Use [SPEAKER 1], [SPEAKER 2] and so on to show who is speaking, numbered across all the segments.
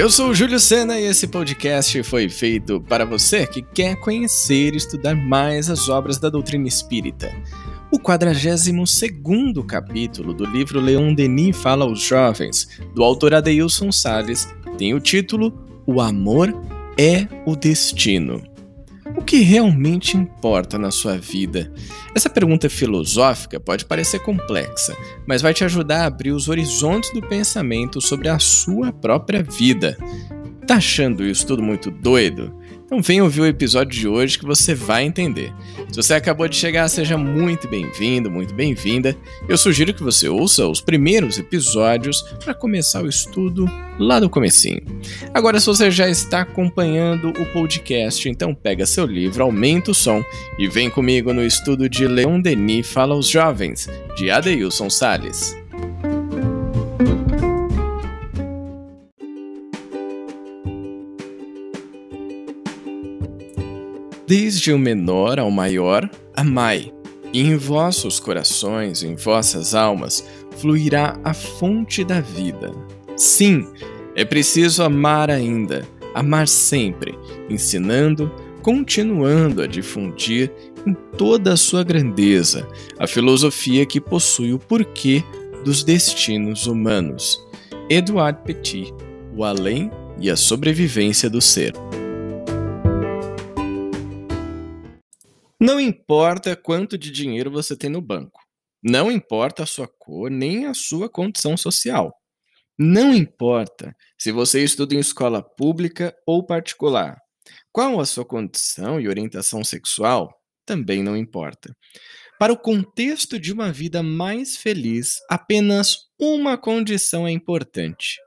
[SPEAKER 1] Eu sou o Júlio Sena e esse podcast foi feito para você que quer conhecer e estudar mais as obras da doutrina espírita. O 42 capítulo do livro Leon Denis Fala aos Jovens, do autor Adeilson Salles, tem o título O Amor é o Destino. O que realmente importa na sua vida? Essa pergunta filosófica pode parecer complexa, mas vai te ajudar a abrir os horizontes do pensamento sobre a sua própria vida. Tá achando isso tudo muito doido? Então vem ouvir o episódio de hoje que você vai entender. Se você acabou de chegar, seja muito bem-vindo, muito bem-vinda. Eu sugiro que você ouça os primeiros episódios para começar o estudo lá do comecinho. Agora, se você já está acompanhando o podcast, então pega seu livro, aumenta o som e vem comigo no estudo de Leon Denis Fala aos Jovens, de Adeilson Sales. Desde o menor ao maior, amai, e em vossos corações, em vossas almas, fluirá a fonte da vida. Sim, é preciso amar ainda, amar sempre, ensinando, continuando a difundir em toda a sua grandeza a filosofia que possui o porquê dos destinos humanos. Edouard Petit, O Além e a Sobrevivência do Ser. Não importa quanto de dinheiro você tem no banco. Não importa a sua cor nem a sua condição social. Não importa se você estuda em escola pública ou particular. Qual a sua condição e orientação sexual também não importa. Para o contexto de uma vida mais feliz, apenas uma condição é importante: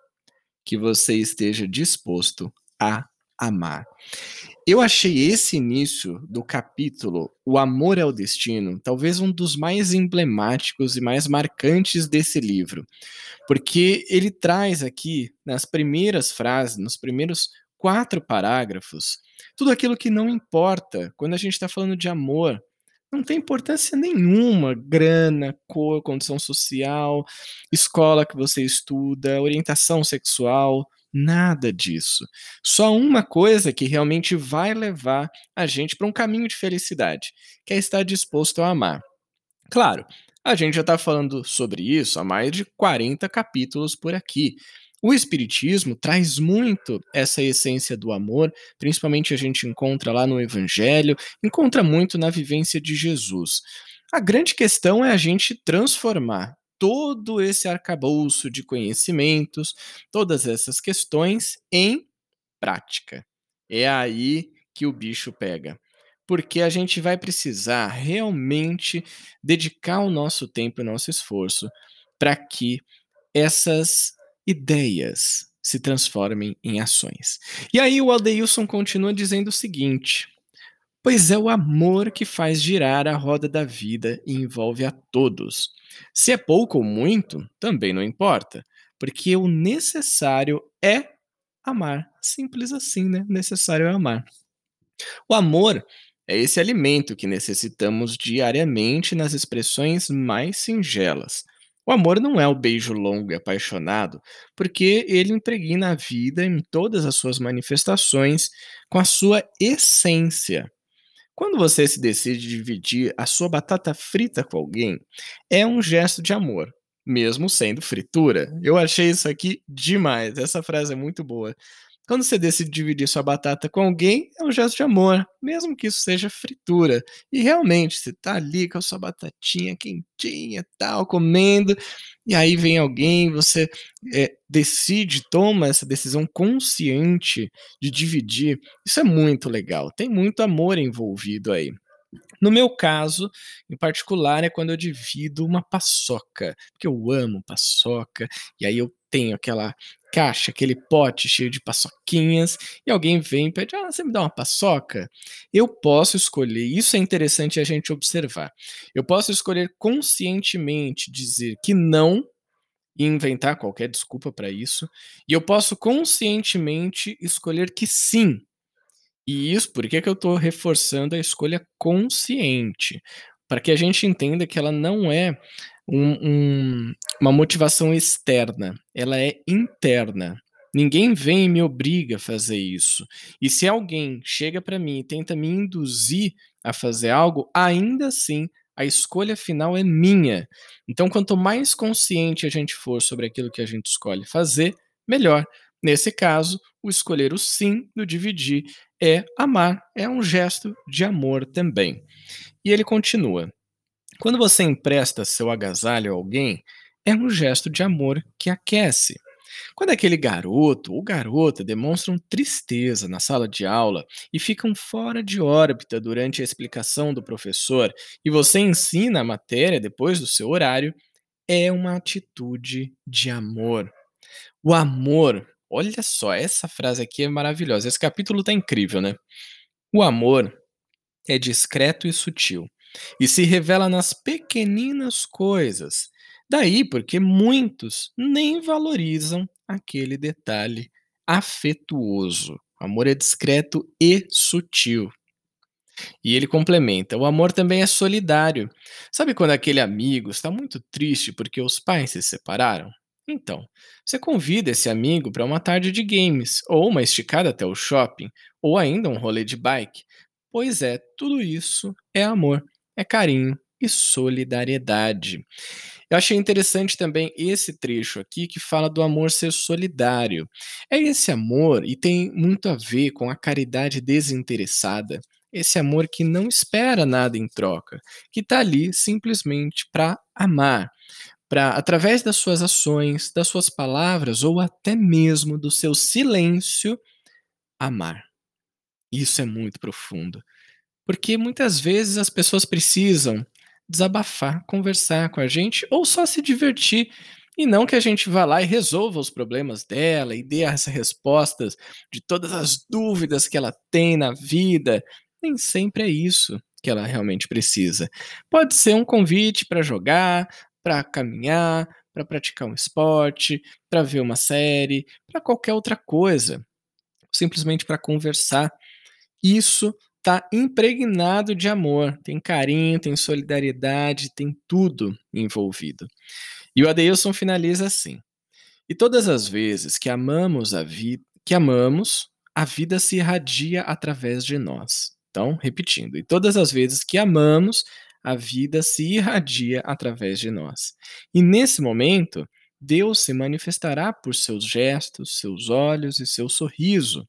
[SPEAKER 1] que você esteja disposto a amar. Eu achei esse início do capítulo, O Amor é o Destino, talvez um dos mais emblemáticos e mais marcantes desse livro, porque ele traz aqui, nas primeiras frases, nos primeiros quatro parágrafos, tudo aquilo que não importa quando a gente está falando de amor. Não tem importância nenhuma, grana, cor, condição social, escola que você estuda, orientação sexual, Nada disso. Só uma coisa que realmente vai levar a gente para um caminho de felicidade, que é estar disposto a amar. Claro, a gente já está falando sobre isso há mais de 40 capítulos por aqui. O Espiritismo traz muito essa essência do amor, principalmente a gente encontra lá no Evangelho, encontra muito na vivência de Jesus. A grande questão é a gente transformar todo esse arcabouço de conhecimentos, todas essas questões em prática. É aí que o bicho pega. Porque a gente vai precisar realmente dedicar o nosso tempo e o nosso esforço para que essas ideias se transformem em ações. E aí o Aldeilson continua dizendo o seguinte: pois é o amor que faz girar a roda da vida e envolve a todos. Se é pouco ou muito, também não importa, porque o necessário é amar. Simples assim, né? Necessário é amar. O amor é esse alimento que necessitamos diariamente nas expressões mais singelas. O amor não é o beijo longo e apaixonado, porque ele impregna a vida em todas as suas manifestações com a sua essência. Quando você se decide dividir a sua batata frita com alguém, é um gesto de amor, mesmo sendo fritura. Eu achei isso aqui demais. Essa frase é muito boa. Quando você decide dividir sua batata com alguém, é um gesto de amor, mesmo que isso seja fritura. E realmente, você tá ali com a sua batatinha quentinha, tal, comendo, e aí vem alguém, você é, decide, toma essa decisão consciente de dividir. Isso é muito legal. Tem muito amor envolvido aí. No meu caso, em particular, é quando eu divido uma paçoca, porque eu amo paçoca, e aí eu tenho aquela caixa, aquele pote cheio de paçoquinhas, e alguém vem e pede: Ah, você me dá uma paçoca? Eu posso escolher, isso é interessante a gente observar. Eu posso escolher conscientemente dizer que não e inventar qualquer desculpa para isso, e eu posso conscientemente escolher que sim. E isso, por que, que eu estou reforçando a escolha consciente? Para que a gente entenda que ela não é um, um, uma motivação externa, ela é interna. Ninguém vem e me obriga a fazer isso. E se alguém chega para mim e tenta me induzir a fazer algo, ainda assim a escolha final é minha. Então, quanto mais consciente a gente for sobre aquilo que a gente escolhe fazer, melhor. Nesse caso, o escolher o sim do dividir é amar, é um gesto de amor também. E ele continua: quando você empresta seu agasalho a alguém, é um gesto de amor que aquece. Quando aquele garoto ou garota demonstram tristeza na sala de aula e ficam fora de órbita durante a explicação do professor e você ensina a matéria depois do seu horário, é uma atitude de amor. O amor, olha só, essa frase aqui é maravilhosa. Esse capítulo está incrível, né? O amor é discreto e sutil e se revela nas pequeninas coisas. Daí porque muitos nem valorizam aquele detalhe afetuoso. O amor é discreto e sutil. E ele complementa: o amor também é solidário. Sabe quando aquele amigo está muito triste porque os pais se separaram? Então, você convida esse amigo para uma tarde de games, ou uma esticada até o shopping, ou ainda um rolê de bike. Pois é, tudo isso é amor, é carinho e solidariedade. Eu achei interessante também esse trecho aqui que fala do amor ser solidário. É esse amor, e tem muito a ver com a caridade desinteressada, esse amor que não espera nada em troca, que está ali simplesmente para amar, para, através das suas ações, das suas palavras ou até mesmo do seu silêncio, amar. Isso é muito profundo. Porque muitas vezes as pessoas precisam desabafar, conversar com a gente ou só se divertir. E não que a gente vá lá e resolva os problemas dela e dê as respostas de todas as dúvidas que ela tem na vida. Nem sempre é isso que ela realmente precisa. Pode ser um convite para jogar, para caminhar, para praticar um esporte, para ver uma série, para qualquer outra coisa. Simplesmente para conversar. Isso tá impregnado de amor, tem carinho, tem solidariedade, tem tudo envolvido. E o Adeilson finaliza assim: E todas as vezes que amamos a vida, que amamos, a vida se irradia através de nós. Então, repetindo, e todas as vezes que amamos, a vida se irradia através de nós. E nesse momento, Deus se manifestará por seus gestos, seus olhos e seu sorriso.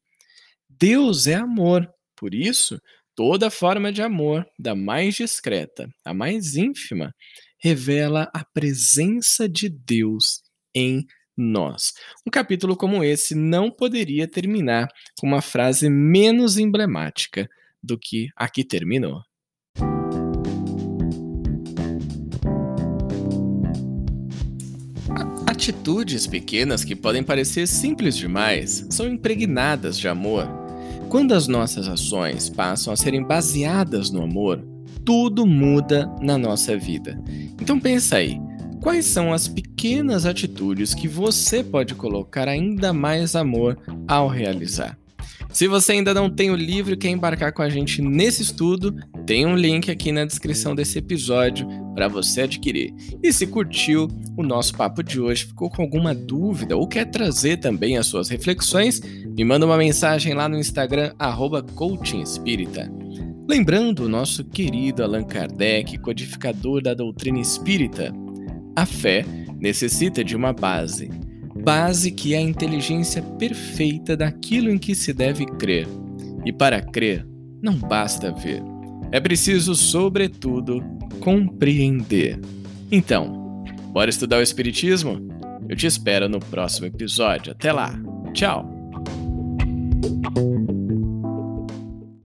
[SPEAKER 1] Deus é amor por isso, toda forma de amor, da mais discreta à mais ínfima, revela a presença de Deus em nós. Um capítulo como esse não poderia terminar com uma frase menos emblemática do que a que terminou. Atitudes pequenas que podem parecer simples demais são impregnadas de amor quando as nossas ações passam a serem baseadas no amor, tudo muda na nossa vida. Então pensa aí, quais são as pequenas atitudes que você pode colocar ainda mais amor ao realizar? Se você ainda não tem o livro e quer embarcar com a gente nesse estudo, tem um link aqui na descrição desse episódio para você adquirir. E se curtiu o nosso papo de hoje, ficou com alguma dúvida ou quer trazer também as suas reflexões, me manda uma mensagem lá no Instagram @coachingespírita. Lembrando o nosso querido Allan Kardec, codificador da doutrina espírita, a fé necessita de uma base base que é a inteligência perfeita daquilo em que se deve crer. E para crer, não basta ver. É preciso, sobretudo, compreender. Então, bora estudar o Espiritismo? Eu te espero no próximo episódio. Até lá! Tchau! Música